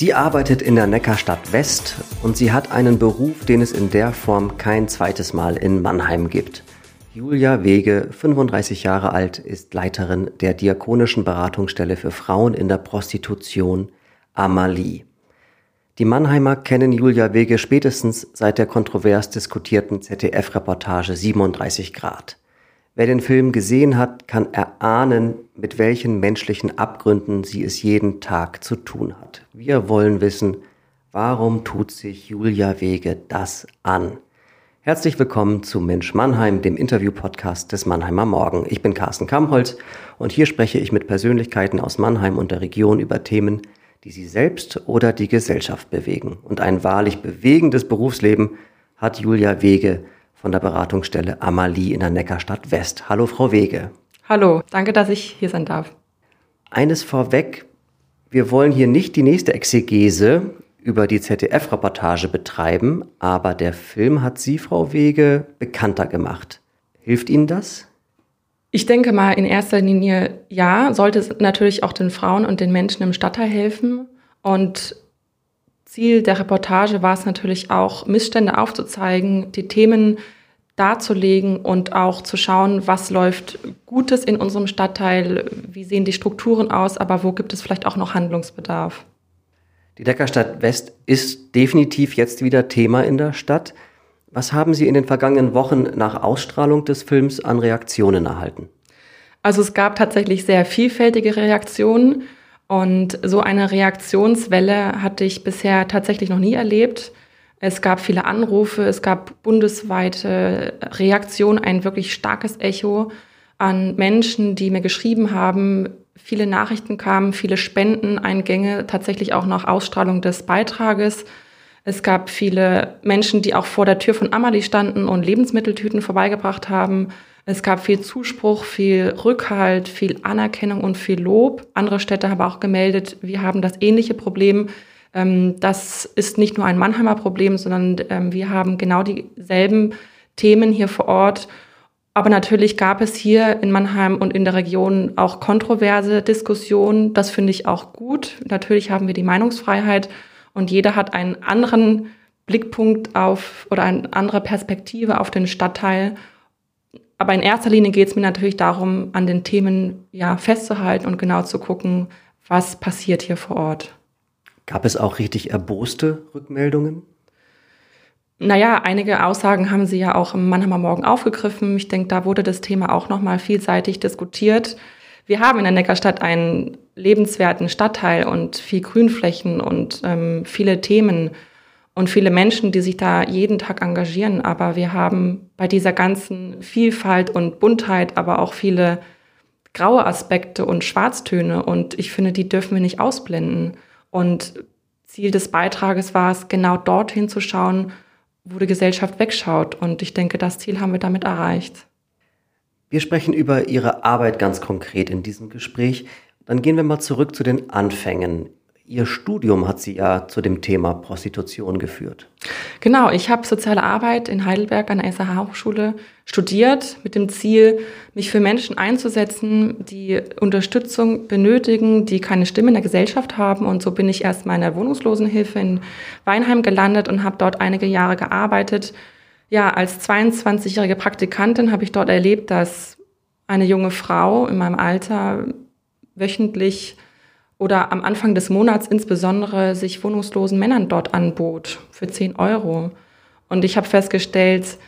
Sie arbeitet in der Neckarstadt West und sie hat einen Beruf, den es in der Form kein zweites Mal in Mannheim gibt. Julia Wege, 35 Jahre alt, ist Leiterin der Diakonischen Beratungsstelle für Frauen in der Prostitution Amalie. Die Mannheimer kennen Julia Wege spätestens seit der kontrovers diskutierten ZDF-Reportage 37 Grad. Wer den Film gesehen hat, kann erahnen, mit welchen menschlichen Abgründen sie es jeden Tag zu tun hat. Wir wollen wissen, warum tut sich Julia Wege das an? Herzlich willkommen zu Mensch Mannheim, dem Interview-Podcast des Mannheimer Morgen. Ich bin Carsten Kamholz und hier spreche ich mit Persönlichkeiten aus Mannheim und der Region über Themen, die sie selbst oder die Gesellschaft bewegen. Und ein wahrlich bewegendes Berufsleben hat Julia Wege von der Beratungsstelle Amalie in der Neckarstadt West. Hallo, Frau Wege. Hallo, danke, dass ich hier sein darf. Eines vorweg, wir wollen hier nicht die nächste Exegese über die ZDF-Reportage betreiben, aber der Film hat Sie, Frau Wege, bekannter gemacht. Hilft Ihnen das? Ich denke mal in erster Linie ja, sollte es natürlich auch den Frauen und den Menschen im Stadtteil helfen. Und Ziel der Reportage war es natürlich auch, Missstände aufzuzeigen, die Themen darzulegen und auch zu schauen, was läuft Gutes in unserem Stadtteil, wie sehen die Strukturen aus, aber wo gibt es vielleicht auch noch Handlungsbedarf. Die Deckerstadt West ist definitiv jetzt wieder Thema in der Stadt. Was haben Sie in den vergangenen Wochen nach Ausstrahlung des Films an Reaktionen erhalten? Also es gab tatsächlich sehr vielfältige Reaktionen. Und so eine Reaktionswelle hatte ich bisher tatsächlich noch nie erlebt. Es gab viele Anrufe, es gab bundesweite Reaktionen, ein wirklich starkes Echo an Menschen, die mir geschrieben haben. Viele Nachrichten kamen, viele Spendeneingänge, tatsächlich auch nach Ausstrahlung des Beitrages. Es gab viele Menschen, die auch vor der Tür von Amalie standen und Lebensmitteltüten vorbeigebracht haben. Es gab viel Zuspruch, viel Rückhalt, viel Anerkennung und viel Lob. Andere Städte haben auch gemeldet, wir haben das ähnliche Problem. Ähm, das ist nicht nur ein Mannheimer Problem, sondern ähm, wir haben genau dieselben Themen hier vor Ort. Aber natürlich gab es hier in Mannheim und in der Region auch kontroverse Diskussionen. Das finde ich auch gut. Natürlich haben wir die Meinungsfreiheit und jeder hat einen anderen Blickpunkt auf oder eine andere Perspektive auf den Stadtteil. Aber in erster Linie geht es mir natürlich darum, an den Themen ja, festzuhalten und genau zu gucken, was passiert hier vor Ort. Gab es auch richtig erboste Rückmeldungen? Naja, einige Aussagen haben Sie ja auch im Mannheimer Morgen aufgegriffen. Ich denke, da wurde das Thema auch nochmal vielseitig diskutiert. Wir haben in der Neckarstadt einen lebenswerten Stadtteil und viel Grünflächen und ähm, viele Themen und viele Menschen, die sich da jeden Tag engagieren. Aber wir haben bei dieser ganzen Vielfalt und Buntheit aber auch viele graue Aspekte und Schwarztöne. Und ich finde, die dürfen wir nicht ausblenden. Und Ziel des Beitrages war es, genau dorthin zu schauen, wo die Gesellschaft wegschaut. Und ich denke, das Ziel haben wir damit erreicht. Wir sprechen über Ihre Arbeit ganz konkret in diesem Gespräch. Dann gehen wir mal zurück zu den Anfängen. Ihr Studium hat Sie ja zu dem Thema Prostitution geführt. Genau, ich habe soziale Arbeit in Heidelberg an der SAH Hochschule studiert mit dem Ziel, mich für Menschen einzusetzen, die Unterstützung benötigen, die keine Stimme in der Gesellschaft haben. Und so bin ich erst mal in der Wohnungslosenhilfe in Weinheim gelandet und habe dort einige Jahre gearbeitet. Ja, als 22-jährige Praktikantin habe ich dort erlebt, dass eine junge Frau in meinem Alter wöchentlich oder am Anfang des Monats insbesondere sich wohnungslosen Männern dort anbot für 10 Euro. Und ich habe festgestellt,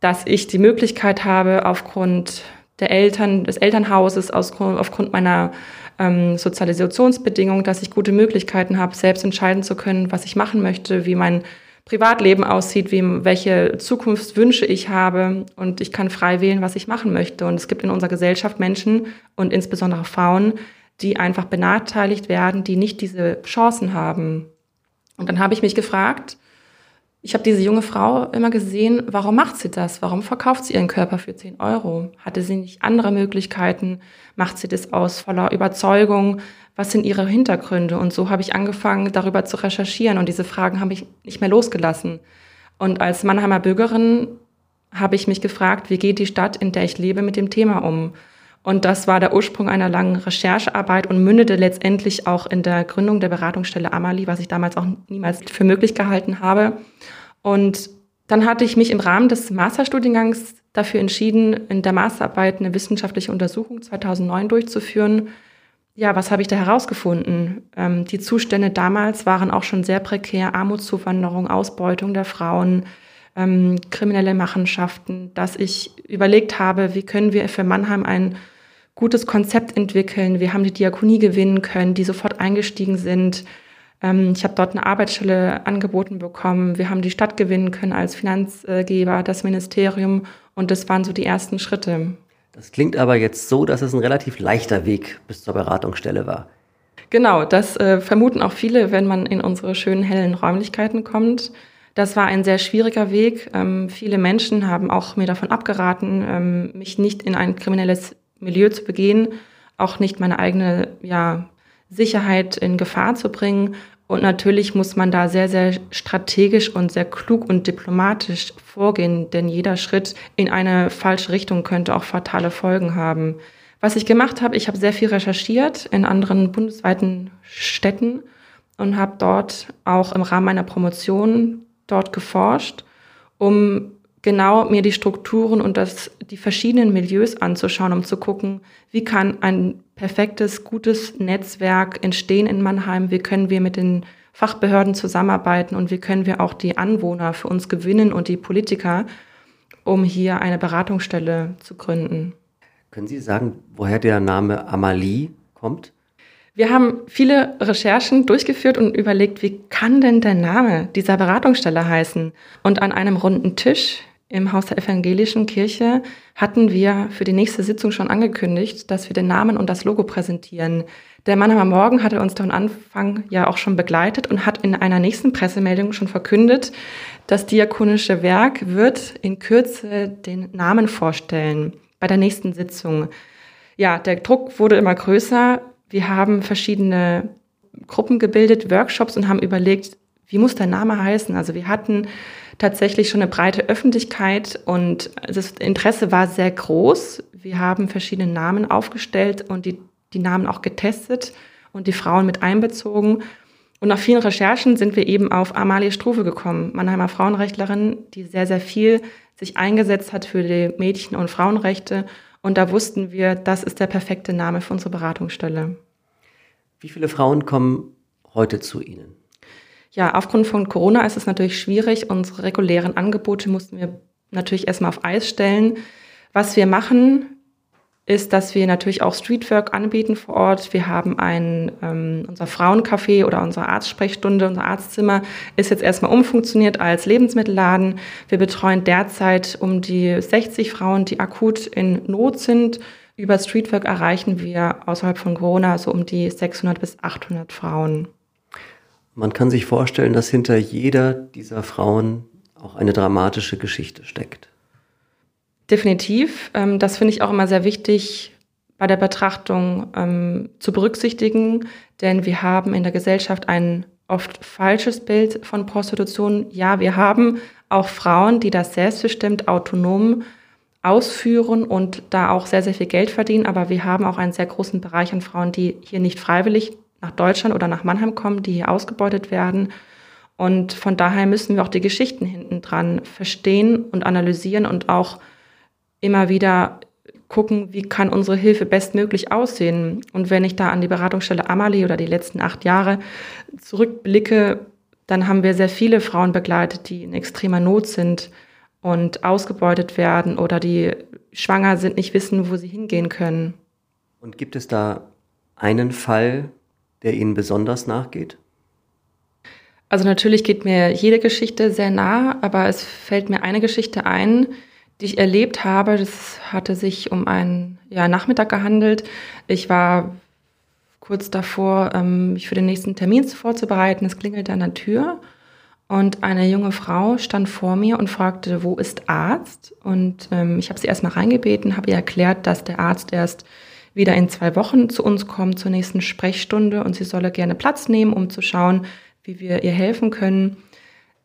dass ich die Möglichkeit habe, aufgrund der Eltern, des Elternhauses, aufgrund meiner ähm, Sozialisationsbedingungen, dass ich gute Möglichkeiten habe, selbst entscheiden zu können, was ich machen möchte, wie mein Privatleben aussieht, wie, welche Zukunftswünsche ich habe und ich kann frei wählen, was ich machen möchte. Und es gibt in unserer Gesellschaft Menschen und insbesondere Frauen, die einfach benachteiligt werden, die nicht diese Chancen haben. Und dann habe ich mich gefragt, ich habe diese junge Frau immer gesehen, warum macht sie das? Warum verkauft sie ihren Körper für 10 Euro? Hatte sie nicht andere Möglichkeiten? Macht sie das aus voller Überzeugung? Was sind ihre Hintergründe? Und so habe ich angefangen, darüber zu recherchieren. Und diese Fragen habe ich nicht mehr losgelassen. Und als Mannheimer Bürgerin habe ich mich gefragt, wie geht die Stadt, in der ich lebe, mit dem Thema um? Und das war der Ursprung einer langen Recherchearbeit und mündete letztendlich auch in der Gründung der Beratungsstelle Amali, was ich damals auch niemals für möglich gehalten habe. Und dann hatte ich mich im Rahmen des Masterstudiengangs dafür entschieden, in der Masterarbeit eine wissenschaftliche Untersuchung 2009 durchzuführen. Ja, was habe ich da herausgefunden? Ähm, die Zustände damals waren auch schon sehr prekär. Armutszuwanderung, Ausbeutung der Frauen, ähm, kriminelle Machenschaften, dass ich überlegt habe, wie können wir für Mannheim ein gutes Konzept entwickeln. Wir haben die Diakonie gewinnen können, die sofort eingestiegen sind. Ähm, ich habe dort eine Arbeitsstelle angeboten bekommen. Wir haben die Stadt gewinnen können als Finanzgeber, das Ministerium. Und das waren so die ersten Schritte. Das klingt aber jetzt so, dass es ein relativ leichter Weg bis zur Beratungsstelle war. Genau, das äh, vermuten auch viele, wenn man in unsere schönen hellen Räumlichkeiten kommt. Das war ein sehr schwieriger Weg. Ähm, viele Menschen haben auch mir davon abgeraten, ähm, mich nicht in ein kriminelles Milieu zu begehen, auch nicht meine eigene ja, Sicherheit in Gefahr zu bringen. Und natürlich muss man da sehr, sehr strategisch und sehr klug und diplomatisch vorgehen, denn jeder Schritt in eine falsche Richtung könnte auch fatale Folgen haben. Was ich gemacht habe, ich habe sehr viel recherchiert in anderen bundesweiten Städten und habe dort auch im Rahmen meiner Promotion dort geforscht, um genau mir die Strukturen und das, die verschiedenen Milieus anzuschauen, um zu gucken, wie kann ein perfektes, gutes Netzwerk entstehen in Mannheim, wie können wir mit den Fachbehörden zusammenarbeiten und wie können wir auch die Anwohner für uns gewinnen und die Politiker, um hier eine Beratungsstelle zu gründen. Können Sie sagen, woher der Name Amalie kommt? Wir haben viele Recherchen durchgeführt und überlegt, wie kann denn der Name dieser Beratungsstelle heißen? Und an einem runden Tisch im Haus der Evangelischen Kirche hatten wir für die nächste Sitzung schon angekündigt, dass wir den Namen und das Logo präsentieren. Der Mannheimer Morgen hatte uns von Anfang ja auch schon begleitet und hat in einer nächsten Pressemeldung schon verkündet, das diakonische Werk wird in Kürze den Namen vorstellen bei der nächsten Sitzung. Ja, der Druck wurde immer größer. Wir haben verschiedene Gruppen gebildet, Workshops und haben überlegt, wie muss der Name heißen? Also wir hatten tatsächlich schon eine breite Öffentlichkeit und das Interesse war sehr groß. Wir haben verschiedene Namen aufgestellt und die, die Namen auch getestet und die Frauen mit einbezogen. Und nach vielen Recherchen sind wir eben auf Amalie Struve gekommen, Mannheimer Frauenrechtlerin, die sehr, sehr viel sich eingesetzt hat für die Mädchen- und Frauenrechte. Und da wussten wir, das ist der perfekte Name für unsere Beratungsstelle. Wie viele Frauen kommen heute zu Ihnen? Ja, aufgrund von Corona ist es natürlich schwierig. Unsere regulären Angebote mussten wir natürlich erstmal auf Eis stellen. Was wir machen, ist, dass wir natürlich auch Streetwork anbieten vor Ort. Wir haben ein, ähm, unser Frauencafé oder unsere Arztsprechstunde, unser Arztzimmer ist jetzt erstmal umfunktioniert als Lebensmittelladen. Wir betreuen derzeit um die 60 Frauen, die akut in Not sind. Über Streetwork erreichen wir außerhalb von Corona so um die 600 bis 800 Frauen. Man kann sich vorstellen, dass hinter jeder dieser Frauen auch eine dramatische Geschichte steckt. Definitiv. Ähm, das finde ich auch immer sehr wichtig bei der Betrachtung ähm, zu berücksichtigen, denn wir haben in der Gesellschaft ein oft falsches Bild von Prostitution. Ja, wir haben auch Frauen, die das selbstbestimmt autonom ausführen und da auch sehr, sehr viel Geld verdienen, aber wir haben auch einen sehr großen Bereich an Frauen, die hier nicht freiwillig nach Deutschland oder nach Mannheim kommen, die hier ausgebeutet werden. Und von daher müssen wir auch die Geschichten hinten dran verstehen und analysieren und auch immer wieder gucken, wie kann unsere Hilfe bestmöglich aussehen. Und wenn ich da an die Beratungsstelle Amalie oder die letzten acht Jahre zurückblicke, dann haben wir sehr viele Frauen begleitet, die in extremer Not sind und ausgebeutet werden oder die schwanger sind, nicht wissen, wo sie hingehen können. Und gibt es da einen Fall, der Ihnen besonders nachgeht? Also natürlich geht mir jede Geschichte sehr nah, aber es fällt mir eine Geschichte ein, die ich erlebt habe. Das hatte sich um einen ja, Nachmittag gehandelt. Ich war kurz davor, ähm, mich für den nächsten Termin vorzubereiten. Es klingelte an der Tür und eine junge Frau stand vor mir und fragte, wo ist Arzt? Und ähm, ich habe sie erstmal reingebeten, habe ihr erklärt, dass der Arzt erst wieder in zwei Wochen zu uns kommt zur nächsten Sprechstunde und sie solle gerne Platz nehmen, um zu schauen, wie wir ihr helfen können.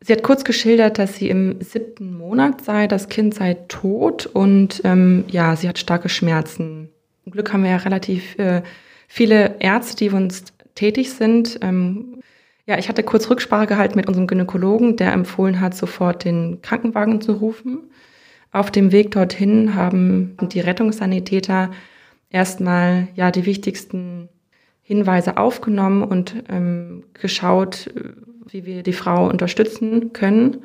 Sie hat kurz geschildert, dass sie im siebten Monat sei, das Kind sei tot und ähm, ja, sie hat starke Schmerzen. Zum Glück haben wir ja relativ äh, viele Ärzte, die uns tätig sind. Ähm, ja, ich hatte kurz Rücksprache gehalten mit unserem Gynäkologen, der empfohlen hat, sofort den Krankenwagen zu rufen. Auf dem Weg dorthin haben die Rettungssanitäter erstmal ja die wichtigsten Hinweise aufgenommen und ähm, geschaut, wie wir die Frau unterstützen können.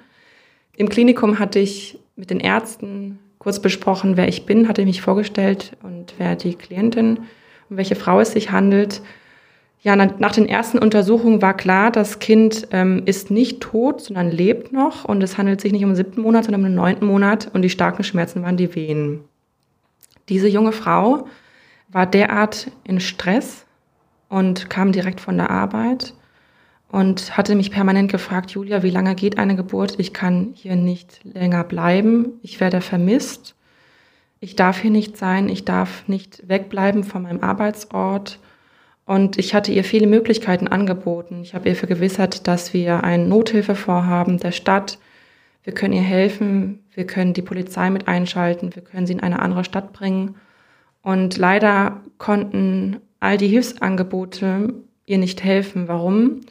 Im Klinikum hatte ich mit den Ärzten kurz besprochen, wer ich bin, hatte mich vorgestellt und wer die Klientin, um welche Frau es sich handelt. Ja, nach den ersten Untersuchungen war klar, das Kind ähm, ist nicht tot, sondern lebt noch und es handelt sich nicht um den siebten Monat, sondern um den neunten Monat und die starken Schmerzen waren die Wehen. Diese junge Frau war derart in Stress und kam direkt von der Arbeit und hatte mich permanent gefragt, Julia, wie lange geht eine Geburt? Ich kann hier nicht länger bleiben. Ich werde vermisst. Ich darf hier nicht sein. Ich darf nicht wegbleiben von meinem Arbeitsort. Und ich hatte ihr viele Möglichkeiten angeboten. Ich habe ihr vergewissert, dass wir ein Nothilfevorhaben der Stadt. Wir können ihr helfen. Wir können die Polizei mit einschalten. Wir können sie in eine andere Stadt bringen. Und leider konnten all die Hilfsangebote ihr nicht helfen. Warum?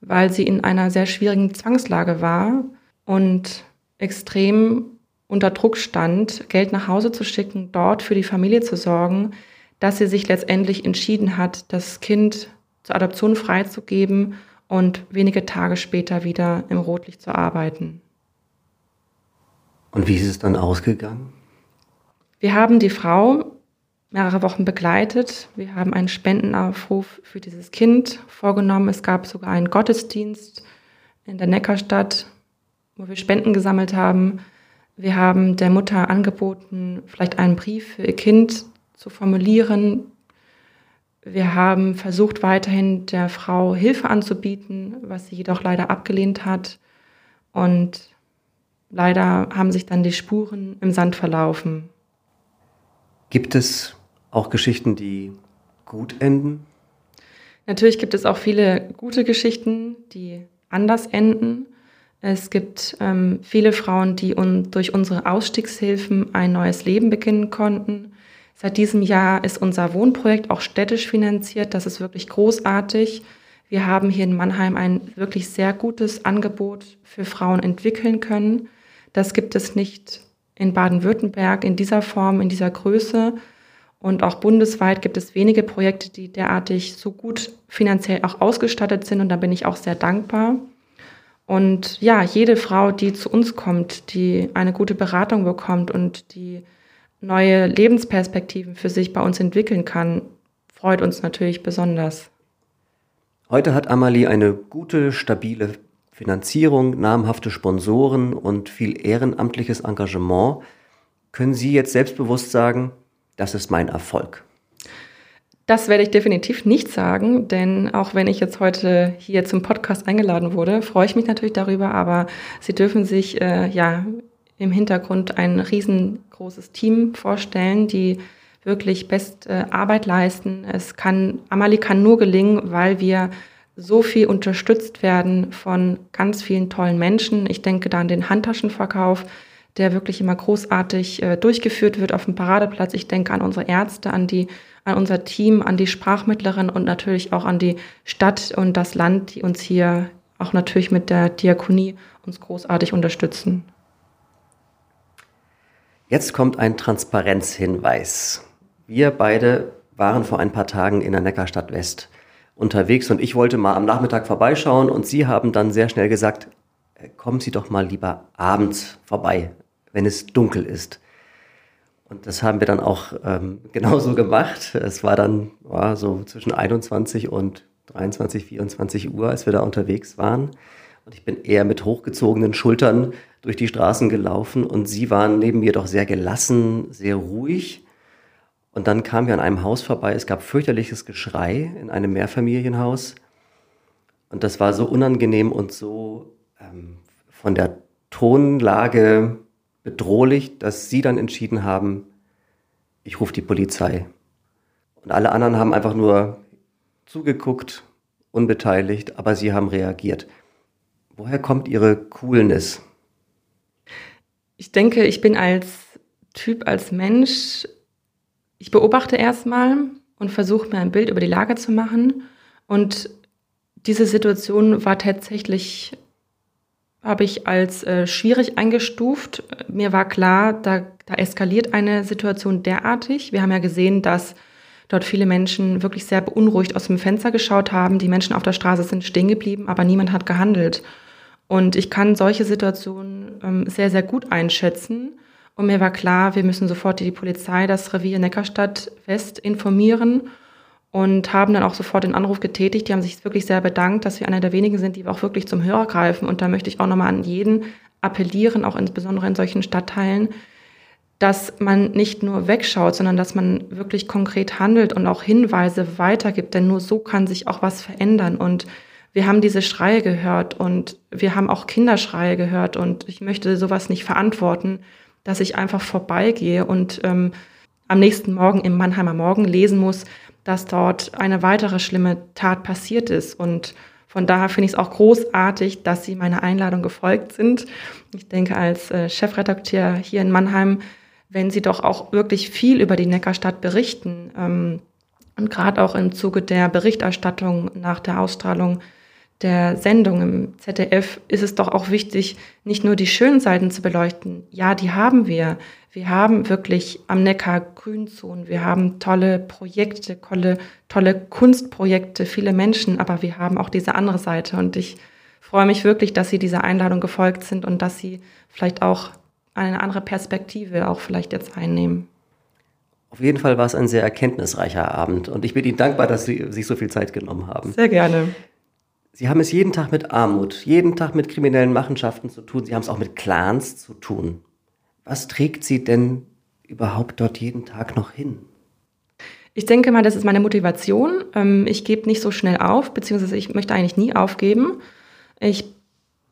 Weil sie in einer sehr schwierigen Zwangslage war und extrem unter Druck stand, Geld nach Hause zu schicken, dort für die Familie zu sorgen, dass sie sich letztendlich entschieden hat, das Kind zur Adoption freizugeben und wenige Tage später wieder im Rotlicht zu arbeiten. Und wie ist es dann ausgegangen? Wir haben die Frau mehrere Wochen begleitet. Wir haben einen Spendenaufruf für dieses Kind vorgenommen. Es gab sogar einen Gottesdienst in der Neckarstadt, wo wir Spenden gesammelt haben. Wir haben der Mutter angeboten, vielleicht einen Brief für ihr Kind zu formulieren. Wir haben versucht, weiterhin der Frau Hilfe anzubieten, was sie jedoch leider abgelehnt hat. Und leider haben sich dann die Spuren im Sand verlaufen. Gibt es auch Geschichten, die gut enden? Natürlich gibt es auch viele gute Geschichten, die anders enden. Es gibt ähm, viele Frauen, die un durch unsere Ausstiegshilfen ein neues Leben beginnen konnten. Seit diesem Jahr ist unser Wohnprojekt auch städtisch finanziert. Das ist wirklich großartig. Wir haben hier in Mannheim ein wirklich sehr gutes Angebot für Frauen entwickeln können. Das gibt es nicht in Baden-Württemberg in dieser Form, in dieser Größe. Und auch bundesweit gibt es wenige Projekte, die derartig so gut finanziell auch ausgestattet sind. Und da bin ich auch sehr dankbar. Und ja, jede Frau, die zu uns kommt, die eine gute Beratung bekommt und die neue Lebensperspektiven für sich bei uns entwickeln kann, freut uns natürlich besonders. Heute hat Amalie eine gute, stabile Finanzierung, namhafte Sponsoren und viel ehrenamtliches Engagement. Können Sie jetzt selbstbewusst sagen, das ist mein Erfolg? Das werde ich definitiv nicht sagen, denn auch wenn ich jetzt heute hier zum Podcast eingeladen wurde, freue ich mich natürlich darüber, aber Sie dürfen sich äh, ja im Hintergrund ein riesengroßes Team vorstellen, die wirklich best äh, Arbeit leisten. Es kann, Amali kann nur gelingen, weil wir so viel unterstützt werden von ganz vielen tollen Menschen. Ich denke da an den Handtaschenverkauf, der wirklich immer großartig äh, durchgeführt wird auf dem Paradeplatz. Ich denke an unsere Ärzte, an die, an unser Team, an die Sprachmittlerin und natürlich auch an die Stadt und das Land, die uns hier auch natürlich mit der Diakonie uns großartig unterstützen. Jetzt kommt ein Transparenzhinweis. Wir beide waren vor ein paar Tagen in der Neckarstadt West unterwegs und ich wollte mal am Nachmittag vorbeischauen und Sie haben dann sehr schnell gesagt, äh, kommen Sie doch mal lieber abends vorbei, wenn es dunkel ist. Und das haben wir dann auch ähm, genauso gemacht. Es war dann war so zwischen 21 und 23, 24 Uhr, als wir da unterwegs waren. Und ich bin eher mit hochgezogenen Schultern durch die Straßen gelaufen und sie waren neben mir doch sehr gelassen, sehr ruhig. Und dann kamen wir an einem Haus vorbei. Es gab fürchterliches Geschrei in einem Mehrfamilienhaus. Und das war so unangenehm und so ähm, von der Tonlage bedrohlich, dass sie dann entschieden haben, ich rufe die Polizei. Und alle anderen haben einfach nur zugeguckt, unbeteiligt, aber sie haben reagiert. Woher kommt Ihre Coolness? Ich denke, ich bin als Typ, als Mensch Ich beobachte erstmal und versuche mir ein Bild über die Lage zu machen. Und diese Situation war tatsächlich, habe ich als äh, schwierig eingestuft. Mir war klar, da, da eskaliert eine Situation derartig. Wir haben ja gesehen, dass dort viele Menschen wirklich sehr beunruhigt aus dem Fenster geschaut haben. Die Menschen auf der Straße sind stehen geblieben, aber niemand hat gehandelt. Und ich kann solche Situationen ähm, sehr, sehr gut einschätzen. Und mir war klar, wir müssen sofort die Polizei, das Revier Neckarstadt West informieren und haben dann auch sofort den Anruf getätigt. Die haben sich wirklich sehr bedankt, dass wir einer der wenigen sind, die auch wirklich zum Hörer greifen. Und da möchte ich auch nochmal an jeden appellieren, auch insbesondere in solchen Stadtteilen, dass man nicht nur wegschaut, sondern dass man wirklich konkret handelt und auch Hinweise weitergibt, denn nur so kann sich auch was verändern. Und wir haben diese Schreie gehört und wir haben auch Kinderschreie gehört und ich möchte sowas nicht verantworten, dass ich einfach vorbeigehe und ähm, am nächsten Morgen im Mannheimer Morgen lesen muss, dass dort eine weitere schlimme Tat passiert ist. Und von daher finde ich es auch großartig, dass Sie meiner Einladung gefolgt sind. Ich denke, als äh, Chefredakteur hier in Mannheim wenn sie doch auch wirklich viel über die Neckarstadt berichten. Ähm, und gerade auch im Zuge der Berichterstattung nach der Ausstrahlung der Sendung im ZDF ist es doch auch wichtig, nicht nur die schönen Seiten zu beleuchten. Ja, die haben wir. Wir haben wirklich am Neckar Grünzonen, wir haben tolle Projekte, tolle, tolle Kunstprojekte, viele Menschen, aber wir haben auch diese andere Seite. Und ich freue mich wirklich, dass Sie dieser Einladung gefolgt sind und dass Sie vielleicht auch eine andere Perspektive auch vielleicht jetzt einnehmen. Auf jeden Fall war es ein sehr erkenntnisreicher Abend und ich bin Ihnen dankbar, dass Sie sich so viel Zeit genommen haben. Sehr gerne. Sie haben es jeden Tag mit Armut, jeden Tag mit kriminellen Machenschaften zu tun. Sie haben es auch mit Clans zu tun. Was trägt Sie denn überhaupt dort jeden Tag noch hin? Ich denke mal, das ist meine Motivation. Ähm, ich gebe nicht so schnell auf, beziehungsweise ich möchte eigentlich nie aufgeben. Ich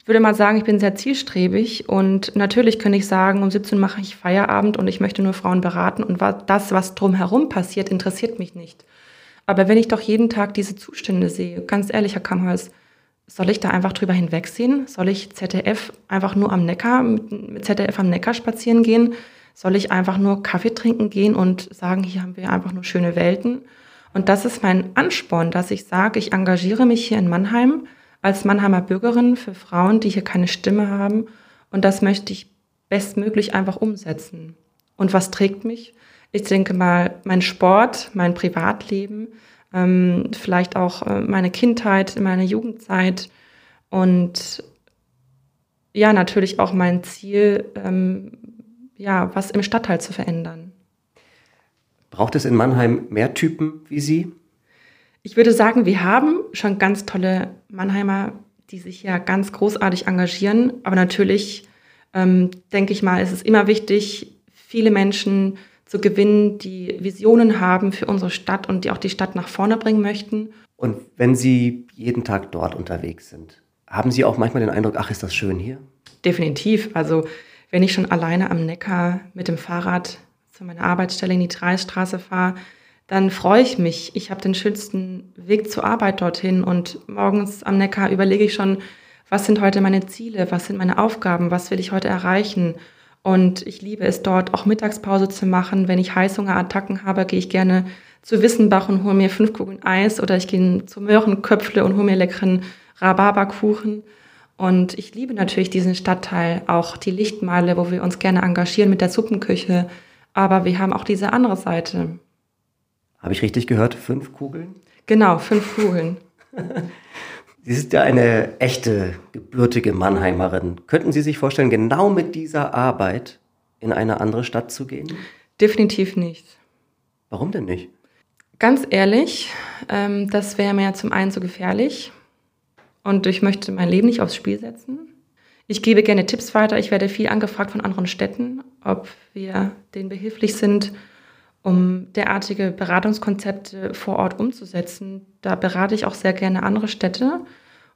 würde mal sagen, ich bin sehr zielstrebig und natürlich könnte ich sagen, um 17 Uhr mache ich Feierabend und ich möchte nur Frauen beraten und das, was drumherum passiert, interessiert mich nicht. Aber wenn ich doch jeden Tag diese Zustände sehe, ganz ehrlich, Herr Kamhals, soll ich da einfach drüber hinwegsehen? Soll ich ZDF einfach nur am Neckar, mit ZDF am Neckar spazieren gehen? Soll ich einfach nur Kaffee trinken gehen und sagen, hier haben wir einfach nur schöne Welten? Und das ist mein Ansporn, dass ich sage, ich engagiere mich hier in Mannheim als Mannheimer Bürgerin für Frauen, die hier keine Stimme haben. Und das möchte ich bestmöglich einfach umsetzen. Und was trägt mich? Ich denke mal, mein Sport, mein Privatleben, ähm, vielleicht auch äh, meine Kindheit, meine Jugendzeit und ja, natürlich auch mein Ziel, ähm, ja, was im Stadtteil zu verändern. Braucht es in Mannheim mehr Typen wie Sie? Ich würde sagen, wir haben schon ganz tolle Mannheimer, die sich ja ganz großartig engagieren. Aber natürlich, ähm, denke ich mal, ist es immer wichtig, viele Menschen zu gewinnen, die Visionen haben für unsere Stadt und die auch die Stadt nach vorne bringen möchten. Und wenn Sie jeden Tag dort unterwegs sind, haben Sie auch manchmal den Eindruck, ach, ist das schön hier? Definitiv. Also wenn ich schon alleine am Neckar mit dem Fahrrad zu meiner Arbeitsstelle in die Dreisstraße fahre, dann freue ich mich. Ich habe den schönsten Weg zur Arbeit dorthin und morgens am Neckar überlege ich schon, was sind heute meine Ziele, was sind meine Aufgaben, was will ich heute erreichen. Und ich liebe es dort auch Mittagspause zu machen. Wenn ich Heißhungerattacken habe, gehe ich gerne zu Wissenbach und hole mir fünf Kugeln Eis oder ich gehe zu Möhrenköpfle und hole mir leckeren Rhabarberkuchen. Und ich liebe natürlich diesen Stadtteil, auch die Lichtmale, wo wir uns gerne engagieren mit der Suppenküche. Aber wir haben auch diese andere Seite. Habe ich richtig gehört? Fünf Kugeln? Genau, fünf Kugeln. Sie sind ja eine echte, gebürtige Mannheimerin. Könnten Sie sich vorstellen, genau mit dieser Arbeit in eine andere Stadt zu gehen? Definitiv nicht. Warum denn nicht? Ganz ehrlich, ähm, das wäre mir zum einen zu gefährlich und ich möchte mein Leben nicht aufs Spiel setzen. Ich gebe gerne Tipps weiter. Ich werde viel angefragt von anderen Städten, ob wir denen behilflich sind, um derartige Beratungskonzepte vor Ort umzusetzen. Da berate ich auch sehr gerne andere Städte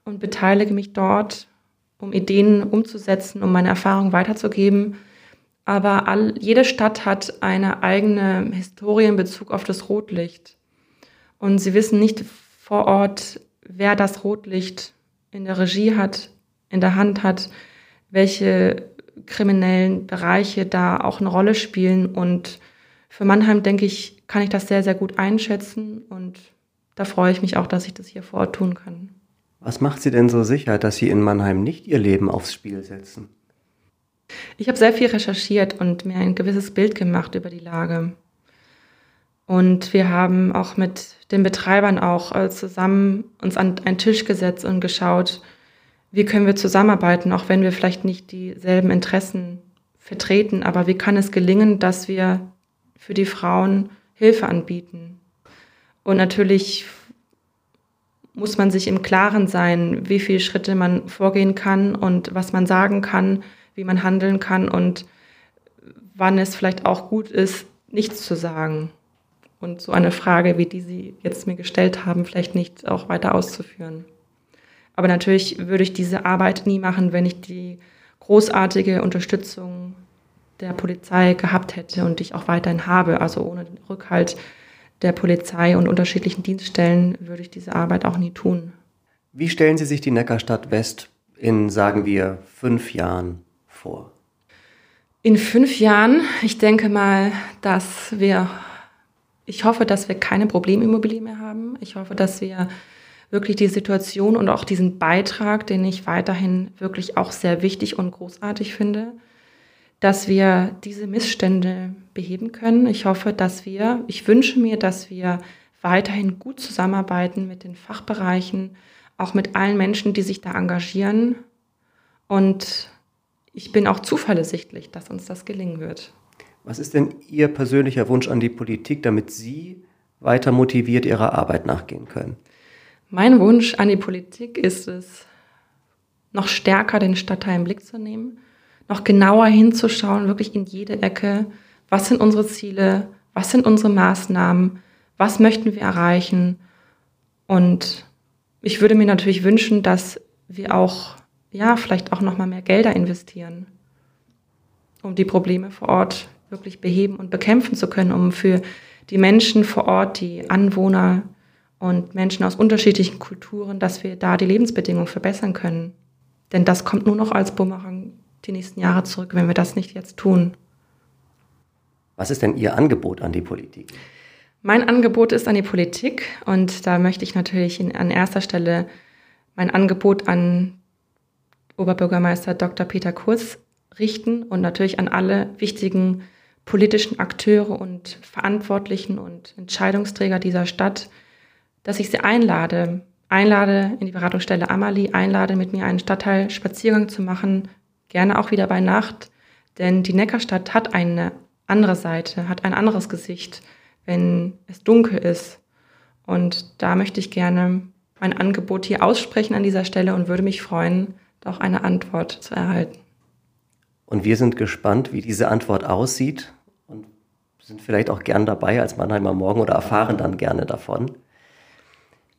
und beteilige mich dort, um Ideen umzusetzen, um meine Erfahrungen weiterzugeben. Aber all, jede Stadt hat eine eigene Historie in Bezug auf das Rotlicht. Und sie wissen nicht vor Ort, wer das Rotlicht in der Regie hat, in der Hand hat, welche kriminellen Bereiche da auch eine Rolle spielen und für Mannheim, denke ich, kann ich das sehr, sehr gut einschätzen und da freue ich mich auch, dass ich das hier vor Ort tun kann. Was macht Sie denn so sicher, dass Sie in Mannheim nicht Ihr Leben aufs Spiel setzen? Ich habe sehr viel recherchiert und mir ein gewisses Bild gemacht über die Lage. Und wir haben auch mit den Betreibern auch äh, zusammen uns an einen Tisch gesetzt und geschaut, wie können wir zusammenarbeiten, auch wenn wir vielleicht nicht dieselben Interessen vertreten, aber wie kann es gelingen, dass wir für die Frauen Hilfe anbieten? Und natürlich muss man sich im Klaren sein, wie viele Schritte man vorgehen kann und was man sagen kann, wie man handeln kann und wann es vielleicht auch gut ist, nichts zu sagen. Und so eine Frage, wie die Sie jetzt mir gestellt haben, vielleicht nicht auch weiter auszuführen. Aber natürlich würde ich diese Arbeit nie machen, wenn ich die großartige Unterstützung der Polizei gehabt hätte und ich auch weiterhin habe. Also ohne den Rückhalt der Polizei und unterschiedlichen Dienststellen würde ich diese Arbeit auch nie tun. Wie stellen Sie sich die Neckarstadt West in, sagen wir, fünf Jahren vor? In fünf Jahren, ich denke mal, dass wir, ich hoffe, dass wir keine Problemimmobilie mehr haben. Ich hoffe, dass wir wirklich die Situation und auch diesen Beitrag, den ich weiterhin wirklich auch sehr wichtig und großartig finde, dass wir diese Missstände beheben können. Ich hoffe, dass wir, ich wünsche mir, dass wir weiterhin gut zusammenarbeiten mit den Fachbereichen, auch mit allen Menschen, die sich da engagieren. Und ich bin auch zuversichtlich, dass uns das gelingen wird. Was ist denn Ihr persönlicher Wunsch an die Politik, damit Sie weiter motiviert Ihrer Arbeit nachgehen können? Mein Wunsch an die Politik ist es, noch stärker den Stadtteil im Blick zu nehmen noch genauer hinzuschauen, wirklich in jede Ecke. Was sind unsere Ziele? Was sind unsere Maßnahmen? Was möchten wir erreichen? Und ich würde mir natürlich wünschen, dass wir auch, ja, vielleicht auch noch mal mehr Gelder investieren, um die Probleme vor Ort wirklich beheben und bekämpfen zu können, um für die Menschen vor Ort, die Anwohner und Menschen aus unterschiedlichen Kulturen, dass wir da die Lebensbedingungen verbessern können. Denn das kommt nur noch als Bumerang die nächsten Jahre zurück, wenn wir das nicht jetzt tun. Was ist denn Ihr Angebot an die Politik? Mein Angebot ist an die Politik und da möchte ich natürlich in, an erster Stelle mein Angebot an Oberbürgermeister Dr. Peter Kurz richten und natürlich an alle wichtigen politischen Akteure und Verantwortlichen und Entscheidungsträger dieser Stadt, dass ich sie einlade, einlade in die Beratungsstelle Amalie, einlade mit mir einen Stadtteil-Spaziergang zu machen, gerne auch wieder bei Nacht, denn die Neckarstadt hat eine andere Seite, hat ein anderes Gesicht, wenn es dunkel ist. Und da möchte ich gerne mein Angebot hier aussprechen an dieser Stelle und würde mich freuen, auch eine Antwort zu erhalten. Und wir sind gespannt, wie diese Antwort aussieht und sind vielleicht auch gern dabei als Mannheimer Morgen oder erfahren dann gerne davon.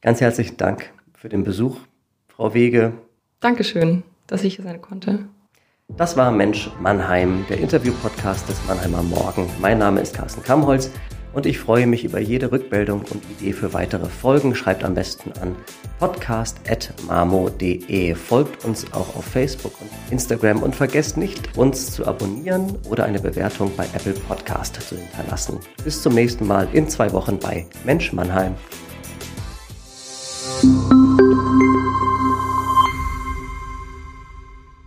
Ganz herzlichen Dank für den Besuch, Frau Wege. Dankeschön, dass ich hier sein konnte. Das war Mensch Mannheim, der Interview-Podcast des Mannheimer Morgen. Mein Name ist Carsten Kamholz und ich freue mich über jede Rückmeldung und Idee für weitere Folgen. Schreibt am besten an podcast.mamo.de. Folgt uns auch auf Facebook und Instagram und vergesst nicht, uns zu abonnieren oder eine Bewertung bei Apple Podcast zu hinterlassen. Bis zum nächsten Mal in zwei Wochen bei Mensch Mannheim.